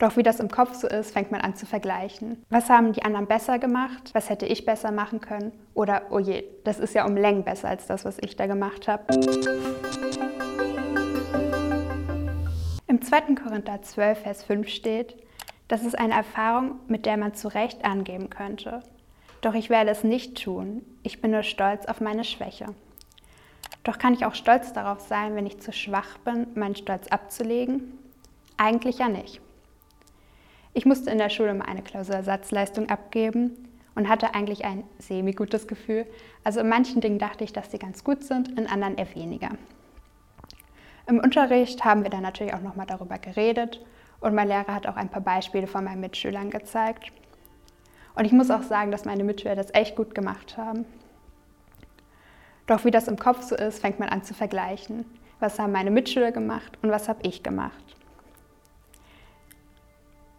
Doch wie das im Kopf so ist, fängt man an zu vergleichen. Was haben die anderen besser gemacht? Was hätte ich besser machen können? Oder, oh je, das ist ja um Längen besser als das, was ich da gemacht habe. Im 2. Korinther 12, Vers 5 steht, das ist eine Erfahrung, mit der man zu Recht angeben könnte. Doch ich werde es nicht tun. Ich bin nur stolz auf meine Schwäche. Doch kann ich auch stolz darauf sein, wenn ich zu schwach bin, meinen Stolz abzulegen? Eigentlich ja nicht. Ich musste in der Schule mal eine Klausursatzleistung abgeben und hatte eigentlich ein semi-gutes Gefühl. Also in manchen Dingen dachte ich, dass sie ganz gut sind, in anderen eher weniger. Im Unterricht haben wir dann natürlich auch nochmal darüber geredet und mein Lehrer hat auch ein paar Beispiele von meinen Mitschülern gezeigt. Und ich muss auch sagen, dass meine Mitschüler das echt gut gemacht haben. Doch wie das im Kopf so ist, fängt man an zu vergleichen. Was haben meine Mitschüler gemacht und was habe ich gemacht?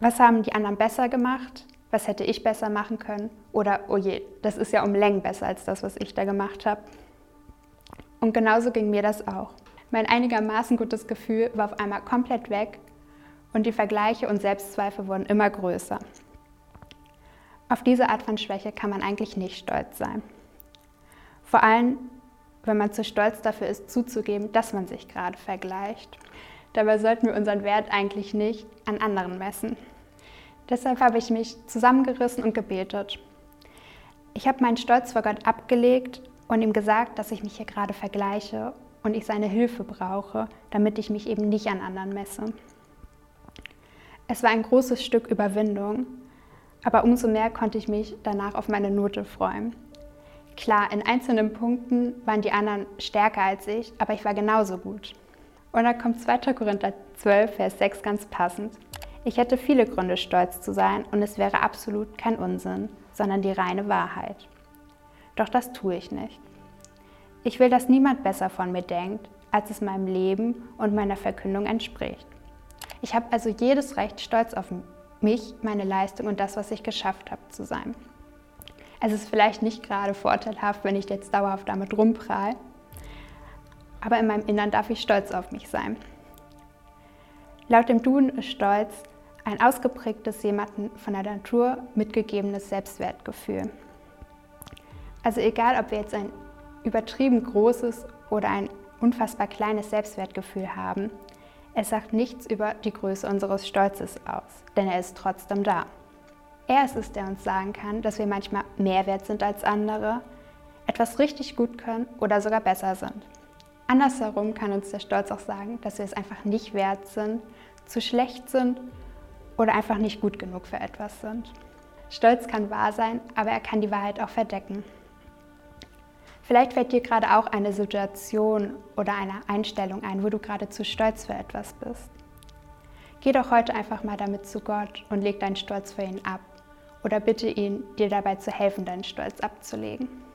Was haben die anderen besser gemacht? Was hätte ich besser machen können? Oder, oh je, das ist ja um Längen besser als das, was ich da gemacht habe. Und genauso ging mir das auch. Mein einigermaßen gutes Gefühl war auf einmal komplett weg und die Vergleiche und Selbstzweifel wurden immer größer. Auf diese Art von Schwäche kann man eigentlich nicht stolz sein. Vor allem, wenn man zu stolz dafür ist, zuzugeben, dass man sich gerade vergleicht. Dabei sollten wir unseren Wert eigentlich nicht an anderen messen. Deshalb habe ich mich zusammengerissen und gebetet. Ich habe meinen Stolz vor Gott abgelegt und ihm gesagt, dass ich mich hier gerade vergleiche und ich seine Hilfe brauche, damit ich mich eben nicht an anderen messe. Es war ein großes Stück Überwindung, aber umso mehr konnte ich mich danach auf meine Note freuen. Klar, in einzelnen Punkten waren die anderen stärker als ich, aber ich war genauso gut. Und da kommt 2. Korinther 12, Vers 6 ganz passend. Ich hätte viele Gründe, stolz zu sein, und es wäre absolut kein Unsinn, sondern die reine Wahrheit. Doch das tue ich nicht. Ich will, dass niemand besser von mir denkt, als es meinem Leben und meiner Verkündung entspricht. Ich habe also jedes Recht, stolz auf mich, meine Leistung und das, was ich geschafft habe, zu sein. Es ist vielleicht nicht gerade vorteilhaft, wenn ich jetzt dauerhaft damit rumprall, aber in meinem Innern darf ich stolz auf mich sein. Laut dem Duden ist Stolz ein ausgeprägtes, jemandem von der Natur mitgegebenes Selbstwertgefühl. Also egal, ob wir jetzt ein übertrieben großes oder ein unfassbar kleines Selbstwertgefühl haben, es sagt nichts über die Größe unseres Stolzes aus, denn er ist trotzdem da. Er ist es, der uns sagen kann, dass wir manchmal mehr wert sind als andere, etwas richtig gut können oder sogar besser sind. Andersherum kann uns der Stolz auch sagen, dass wir es einfach nicht wert sind, zu schlecht sind oder einfach nicht gut genug für etwas sind. Stolz kann wahr sein, aber er kann die Wahrheit auch verdecken. Vielleicht fällt dir gerade auch eine Situation oder eine Einstellung ein, wo du gerade zu stolz für etwas bist. Geh doch heute einfach mal damit zu Gott und leg deinen Stolz für ihn ab oder bitte ihn, dir dabei zu helfen, deinen Stolz abzulegen.